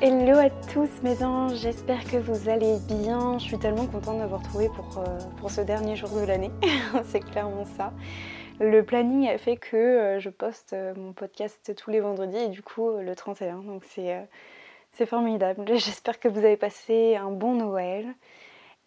Hello à tous mes anges, j'espère que vous allez bien. Je suis tellement contente d'avoir trouvé pour, euh, pour ce dernier jour de l'année. C'est clairement ça. Le planning a fait que euh, je poste euh, mon podcast tous les vendredis et du coup le 31. Donc c'est c'est formidable. J'espère que vous avez passé un bon Noël.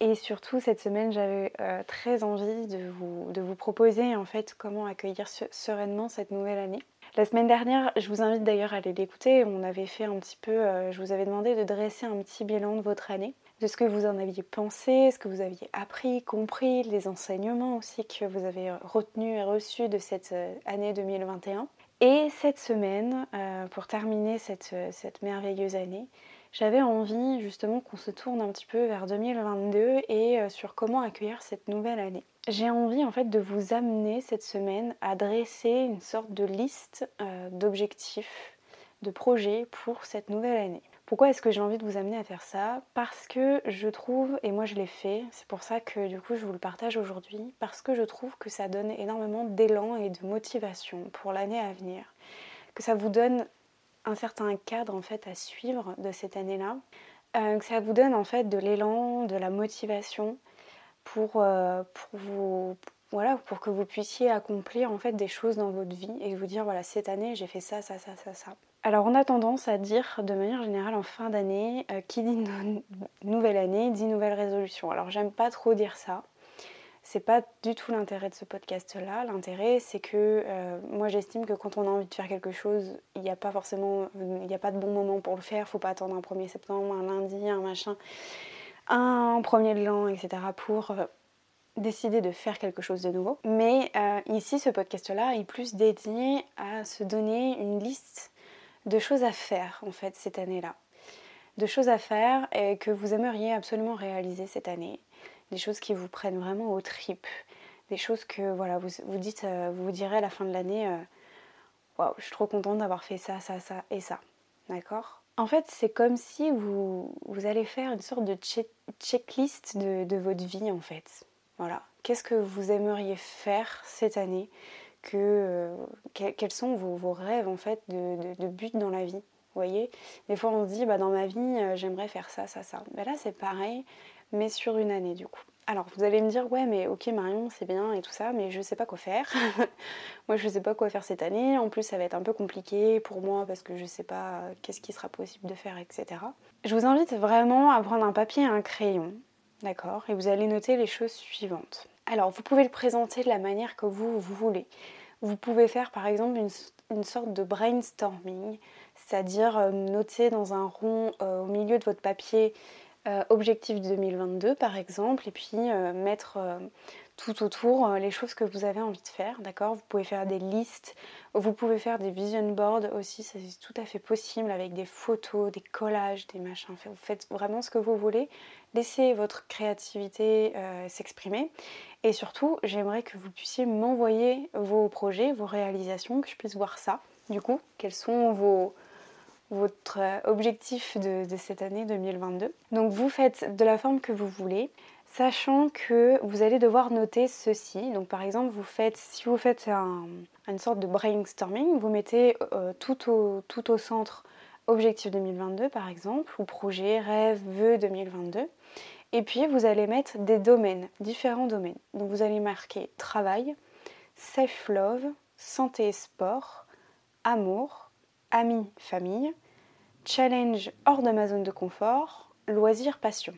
Et surtout cette semaine j'avais très envie de vous, de vous proposer en fait comment accueillir sereinement cette nouvelle année. La semaine dernière, je vous invite d'ailleurs à aller l'écouter, on avait fait un petit peu, euh, je vous avais demandé de dresser un petit bilan de votre année, de ce que vous en aviez pensé, ce que vous aviez appris, compris, les enseignements aussi que vous avez retenus et reçus de cette euh, année 2021. Et cette semaine, euh, pour terminer cette, cette merveilleuse année, j'avais envie justement qu'on se tourne un petit peu vers 2022 et sur comment accueillir cette nouvelle année. J'ai envie en fait de vous amener cette semaine à dresser une sorte de liste euh, d'objectifs, de projets pour cette nouvelle année. Pourquoi est-ce que j'ai envie de vous amener à faire ça? Parce que je trouve, et moi je l'ai fait, c'est pour ça que du coup je vous le partage aujourd'hui, parce que je trouve que ça donne énormément d'élan et de motivation pour l'année à venir, que ça vous donne un certain cadre en fait à suivre de cette année-là, euh, que ça vous donne en fait de l'élan, de la motivation, pour, euh, pour, vous, voilà, pour que vous puissiez accomplir en fait des choses dans votre vie et vous dire voilà cette année j'ai fait ça, ça, ça, ça, ça. Alors on a tendance à dire de manière générale en fin d'année, euh, qui dit nouvelle année dit nouvelle résolution. Alors j'aime pas trop dire ça. C'est pas du tout l'intérêt de ce podcast-là. L'intérêt, c'est que euh, moi j'estime que quand on a envie de faire quelque chose, il n'y a pas forcément, il n'y a pas de bon moment pour le faire. Faut pas attendre un 1er septembre, un lundi, un machin un premier de l'an, etc. pour euh, décider de faire quelque chose de nouveau. Mais euh, ici, ce podcast-là est plus dédié à se donner une liste de choses à faire en fait cette année-là. De choses à faire que vous aimeriez absolument réaliser cette année. Des choses qui vous prennent vraiment au trip. Des choses que voilà, vous vous dites, euh, vous vous direz à la fin de l'année, waouh, je suis trop contente d'avoir fait ça, ça, ça et ça. D'accord? En fait, c'est comme si vous, vous, allez faire une sorte de checklist de, votre vie, en fait. Voilà. Qu'est-ce que vous aimeriez faire cette année que, euh, Quels sont vos, rêves, en fait, de, de, but dans la vie? Vous voyez? Des fois, on se dit, bah, dans ma vie, euh, j'aimerais faire ça, ça, ça. Mais là, c'est pareil, mais sur une année, du coup. Alors vous allez me dire ouais mais ok Marion c'est bien et tout ça mais je sais pas quoi faire. moi je sais pas quoi faire cette année. En plus ça va être un peu compliqué pour moi parce que je sais pas euh, qu'est-ce qui sera possible de faire etc. Je vous invite vraiment à prendre un papier et un crayon, d'accord? Et vous allez noter les choses suivantes. Alors vous pouvez le présenter de la manière que vous, voulez. Vous pouvez faire par exemple une, sorte de brainstorming, c'est-à-dire euh, noter dans un rond euh, au milieu de votre papier euh, objectif 2022 par exemple, et puis euh, mettre euh, tout autour les choses que vous avez envie de faire, d'accord? Vous pouvez faire des listes, vous pouvez faire des vision boards aussi, c'est tout à fait possible avec des photos, des collages, des machins. Vous faites vraiment ce que vous voulez, laissez votre créativité s'exprimer. Et surtout, j'aimerais que vous puissiez m'envoyer vos projets, vos réalisations, que je puisse voir ça. Du coup, quels sont vos, votre euh, objectif de, cette année 2022. Donc vous faites de la forme que vous voulez, sachant que vous allez devoir noter ceci. Donc par exemple, vous faites, si vous faites une sorte de brainstorming, vous mettez euh, tout, au, tout au centre objectif 2022 par exemple, ou projet, rêve, vœu 2022. Et puis vous allez mettre des domaines, différents domaines. Donc vous allez marquer travail, self-love, santé et sport, amour, amis, famille, challenge hors de ma zone de confort, loisirs, passion.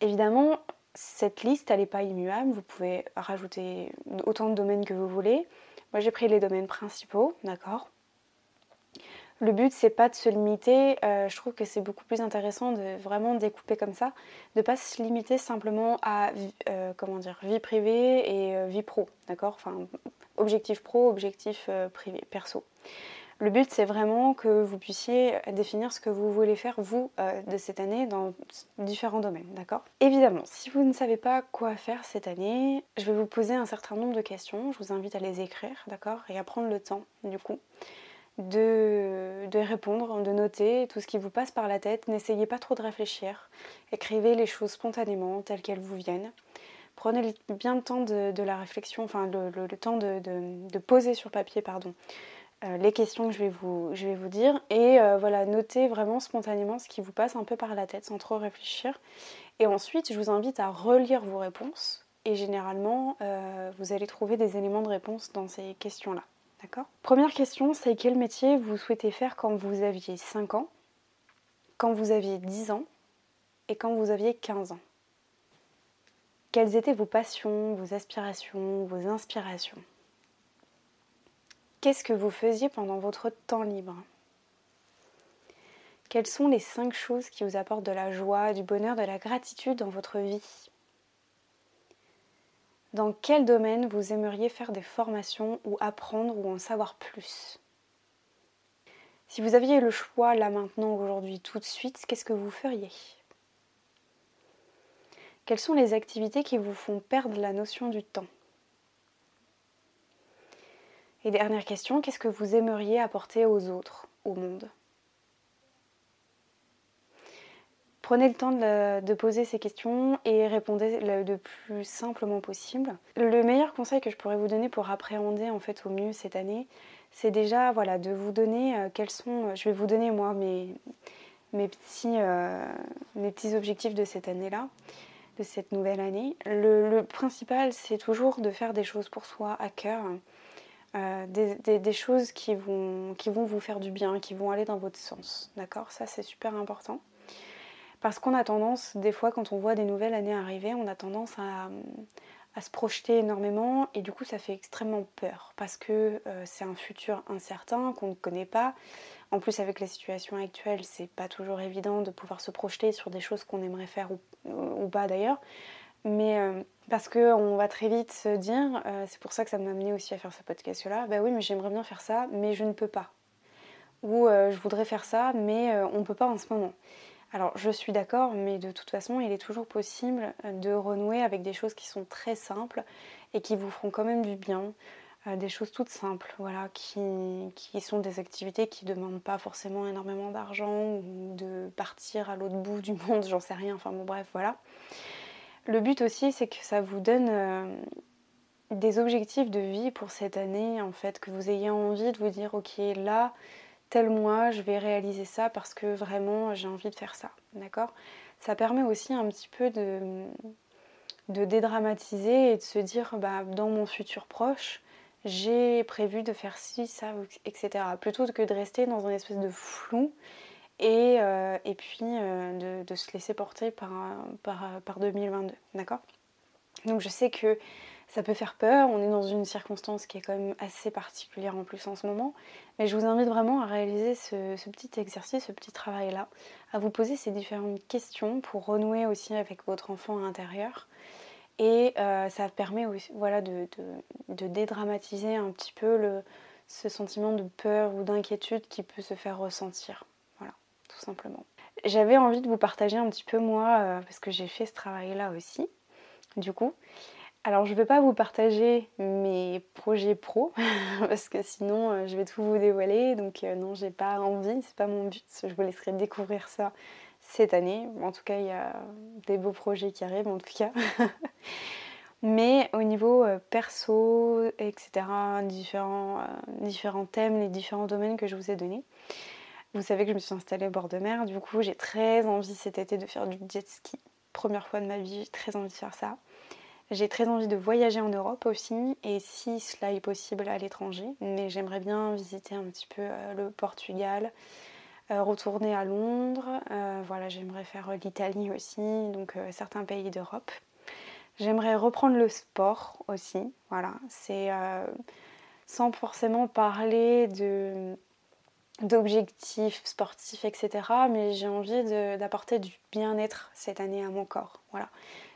Évidemment, cette liste, elle n'est pas immuable, vous pouvez rajouter autant de domaines que vous voulez. Moi, j'ai pris les domaines principaux, d'accord Le but, c'est pas de se limiter, euh, je trouve que c'est beaucoup plus intéressant de vraiment découper comme ça, de pas se limiter simplement à, euh, vie privée et euh, vie pro, d'accord Enfin, objectif pro, objectif privé, perso. Le but, c'est vraiment que vous puissiez définir ce que vous voulez faire, vous, euh, de cette année dans différents domaines, d'accord? Évidemment, si vous ne savez pas quoi faire cette année, je vais vous poser un certain nombre de questions. Je vous invite à les écrire, d'accord? Et à prendre le temps, du coup, de, de, répondre, de noter tout ce qui vous passe par la tête. N'essayez pas trop de réfléchir. Écrivez les choses spontanément, telles qu'elles vous viennent. Prenez bien le temps de, la réflexion, enfin le, temps de, poser sur papier, pardon, les questions que je vais vous, je vais vous dire. Et euh, voilà, notez vraiment spontanément ce qui vous passe un peu par la tête sans trop réfléchir. Et ensuite, je vous invite à relire vos réponses. Et généralement, euh, vous allez trouver des éléments de réponse dans ces questions-là. D'accord? Première question, c'est quel métier vous souhaitez faire quand vous aviez 5 ans, quand vous aviez 10 ans et quand vous aviez 15 ans? Quelles étaient vos passions, vos aspirations, vos inspirations? Qu'est-ce que vous faisiez pendant votre temps libre? Quelles sont les cinq choses qui vous apportent de la joie, du bonheur, de la gratitude dans votre vie? Dans quel domaine vous aimeriez faire des formations ou apprendre ou en savoir plus? Si vous aviez le choix là maintenant, aujourd'hui, tout de suite, qu'est-ce que vous feriez? Quelles sont les activités qui vous font perdre la notion du temps? Et dernière question, qu'est-ce que vous aimeriez apporter aux autres, au monde? Prenez le temps de, poser ces questions et répondez le, plus simplement possible. Le meilleur conseil que je pourrais vous donner pour appréhender en fait au mieux cette année, c'est déjà voilà de vous donner euh, quels sont. Euh, je vais vous donner moi mes, euh, mes petits objectifs de cette année-là, de cette nouvelle année. le principal, c'est toujours de faire des choses pour soi à cœur. Euh, des, choses qui vont, qui vont vous faire du bien, qui vont aller dans votre sens. D'accord? Ça, c'est super important. Parce qu'on a tendance, des fois, quand on voit des nouvelles années arriver, on a tendance à, se projeter énormément et du coup, ça fait extrêmement peur parce que euh, c'est un futur incertain qu'on ne connaît pas. En plus, avec la situation actuelle, c'est pas toujours évident de pouvoir se projeter sur des choses qu'on aimerait faire ou, pas d'ailleurs. Mais euh, parce qu'on va très vite se dire, euh, c'est pour ça que ça m'a amené aussi à faire ce podcast-là, bah oui, mais j'aimerais bien faire ça, mais je ne peux pas. Ou euh, je voudrais faire ça, mais on ne peut pas en ce moment. Alors je suis d'accord, mais de toute façon, il est toujours possible de renouer avec des choses qui sont très simples et qui vous feront quand même du bien. des choses toutes simples, voilà, qui, qui sont des activités qui ne demandent pas forcément énormément d'argent ou de partir à l'autre bout du monde, j'en sais rien, enfin bon bref, voilà. Le but aussi, c'est que ça vous donne euh, des objectifs de vie pour cette année, en fait, que vous ayez envie de vous dire, ok, là, tel mois, je vais réaliser ça parce que vraiment, j'ai envie de faire ça, d'accord? Ça permet aussi un petit peu de, de dédramatiser et de se dire, bah, dans mon futur proche, j'ai prévu de faire ci, ça, etc. Plutôt que de rester dans un espèce de flou euh, et, puis euh, de, se laisser porter par, par, par 2022. D'accord? Donc je sais que ça peut faire peur, on est dans une circonstance qui est quand même assez particulière en plus en ce moment, mais je vous invite vraiment à réaliser ce, petit exercice, ce petit travail-là, à vous poser ces différentes questions pour renouer aussi avec votre enfant intérieur. Et euh, ça permet aussi voilà, de, de, dédramatiser un petit peu le, ce sentiment de peur ou d'inquiétude qui peut se faire ressentir simplement. J'avais envie de vous partager un petit peu moi, euh, parce que j'ai fait ce travail-là aussi, du coup. Alors je ne vais pas vous partager mes projets pro, parce que sinon euh, je vais tout vous dévoiler, donc euh, non, j'ai pas envie, c'est pas mon but, je vous laisserai découvrir ça cette année. En tout cas, il y a des beaux projets qui arrivent, en tout cas. Mais au niveau perso, etc., différents, différents thèmes, les différents domaines que je vous ai donnés, vous savez que je me suis installée au bord de mer, du coup j'ai très envie cet été de faire du jet ski. Première fois de ma vie, j'ai très envie de faire ça. J'ai très envie de voyager en Europe aussi, et si cela est possible à l'étranger, mais j'aimerais bien visiter un petit peu euh, le Portugal, euh, retourner à Londres, euh, voilà, j'aimerais faire l'Italie aussi, donc certains pays d'Europe. J'aimerais reprendre le sport aussi, voilà, c'est sans forcément parler de d'objectifs sportifs, etc. Mais j'ai envie d'apporter du bien-être cette année à mon corps. Voilà.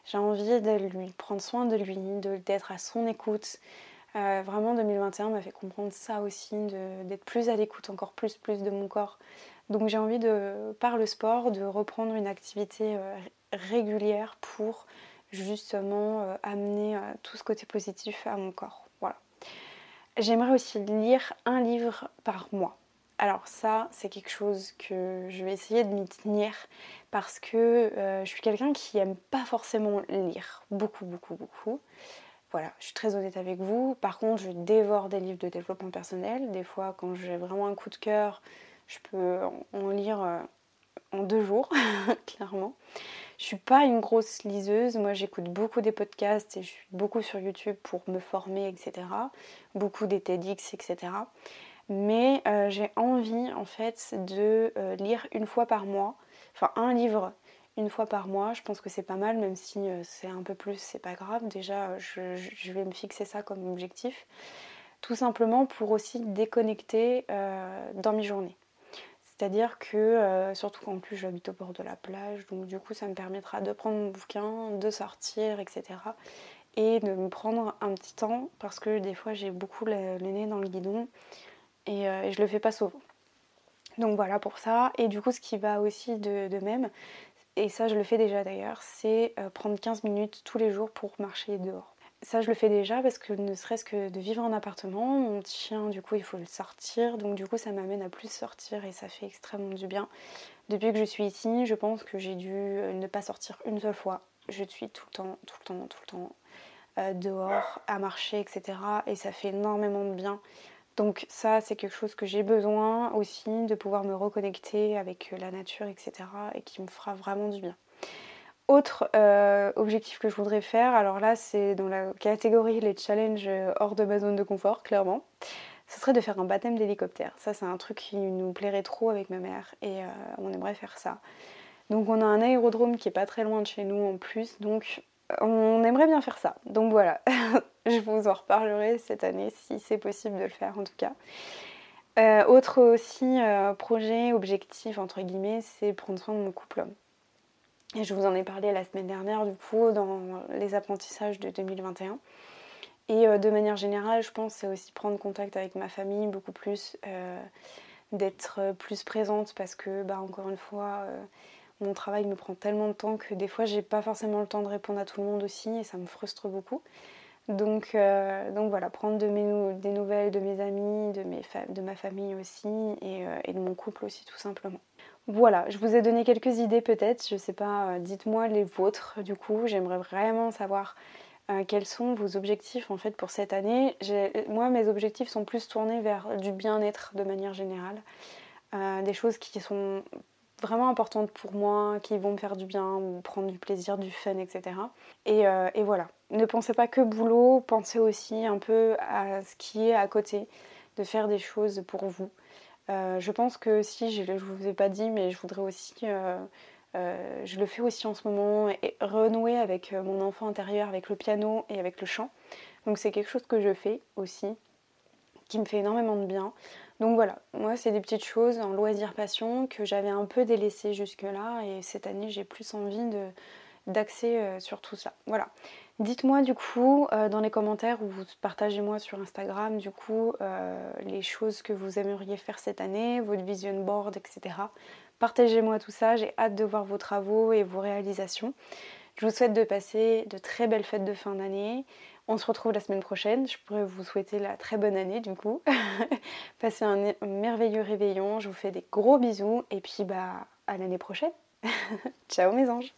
J'ai envie de lui prendre soin de lui, d'être à son écoute, Euh, vraiment 2021 m'a fait comprendre ça aussi, d'être plus à l'écoute, encore plus, plus de mon corps. Donc j'ai envie de, par le sport, de reprendre une activité euh, régulière pour justement euh, amener tout ce côté positif à mon corps. Voilà. J'aimerais aussi lire un livre par mois. Alors ça, c'est quelque chose que je vais essayer de m'y tenir parce que je suis quelqu'un qui aime pas forcément lire beaucoup, beaucoup, beaucoup. Voilà, je suis très honnête avec vous. Par contre, je dévore des livres de développement personnel. Des fois, quand j'ai vraiment un coup de cœur, je peux en lire euh, en deux jours, clairement. Je suis pas une grosse liseuse. Moi, j'écoute beaucoup des podcasts et je suis beaucoup sur YouTube pour me former, etc. Beaucoup des TEDx, etc. Mais euh, j'ai envie, en fait, de euh, lire une fois par mois, enfin un livre une fois par mois. Je pense que c'est pas mal, même si euh, c'est un peu plus, c'est pas grave. Déjà, je, vais me fixer ça comme objectif. Tout simplement pour aussi déconnecter dans mes journées. C'est-à-dire que, surtout qu'en plus j'habite au bord de la plage, donc du coup ça me permettra de prendre mon bouquin, de sortir, etc. Et de me prendre un petit temps, parce que des fois j'ai beaucoup le, nez dans le guidon et, je le fais pas souvent. Donc voilà pour ça. Et du coup, ce qui va aussi de, même, et ça je le fais déjà d'ailleurs, c'est euh, prendre 15 minutes tous les jours pour marcher dehors. Ça je le fais déjà parce que ne serait-ce que de vivre en appartement, mon chien du coup il faut le sortir, donc du coup ça m'amène à plus sortir et ça fait extrêmement du bien. Depuis que je suis ici, je pense que j'ai dû euh, ne pas sortir une seule fois. Je suis tout le temps, tout le temps, tout le temps euh, dehors à marcher, etc. Et ça fait énormément de bien. Donc ça, c'est quelque chose que j'ai besoin aussi, de pouvoir me reconnecter avec euh, la nature, etc. et qui me fera vraiment du bien. Autre euh, objectif que je voudrais faire, alors là c'est dans la catégorie les challenges euh, hors de ma zone de confort, clairement, ce serait de faire un baptême d'hélicoptère. Ça c'est un truc qui nous plairait trop avec ma mère et on aimerait faire ça. Donc on a un aérodrome qui est pas très loin de chez nous en plus, donc on aimerait bien faire ça. Donc voilà, je vous en reparlerai cette année si c'est possible de le faire en tout cas. Euh, autre aussi euh, projet, objectif entre guillemets, c'est prendre soin de mon couple. Et je vous en ai parlé la semaine dernière du coup dans les apprentissages de 2021. Et euh, de manière générale, je pense c'est aussi prendre contact avec ma famille beaucoup plus, d'être plus présente parce que bah encore une fois mon travail me prend tellement de temps que des fois j'ai pas forcément le temps de répondre à tout le monde aussi et ça me frustre beaucoup. Donc, euh, donc voilà, prendre de mes, des nouvelles de mes amis, de, mes de ma famille aussi euh, et, de mon couple aussi tout simplement. Voilà, je vous ai donné quelques idées peut-être, je sais pas, euh, dites-moi les vôtres du coup, j'aimerais vraiment savoir quels sont vos objectifs en fait pour cette année. Moi mes objectifs sont plus tournés vers du bien-être de manière générale, des choses qui sont vraiment importantes pour moi, qui vont me faire du bien prendre du plaisir, du fun, etc. Euh, et, voilà. Ne pensez pas que boulot, pensez aussi un peu à ce qui est à côté, de faire des choses pour vous. Euh, je pense que si, je ne vous ai pas dit, mais je voudrais aussi, euh, je le fais aussi en ce moment, renouer avec mon enfant intérieur, avec le piano et avec le chant. Donc c'est quelque chose que je fais aussi, qui me fait énormément de bien. Donc voilà, moi c'est des petites choses en loisir passion que j'avais un peu délaissées jusque-là et cette année j'ai plus envie de d'axer euh, sur tout ça. Voilà. Dites-moi du coup euh, dans les commentaires ou partagez-moi sur Instagram du coup euh, les choses que vous aimeriez faire cette année, votre vision board, etc. Partagez-moi tout ça, j'ai hâte de voir vos travaux et vos réalisations. Je vous souhaite de passer de très belles fêtes de fin d'année. On se retrouve la semaine prochaine. Je pourrais vous souhaiter la très bonne année du coup. Passez un merveilleux réveillon. Je vous fais des gros bisous et puis bah à l'année prochaine. Ciao mes anges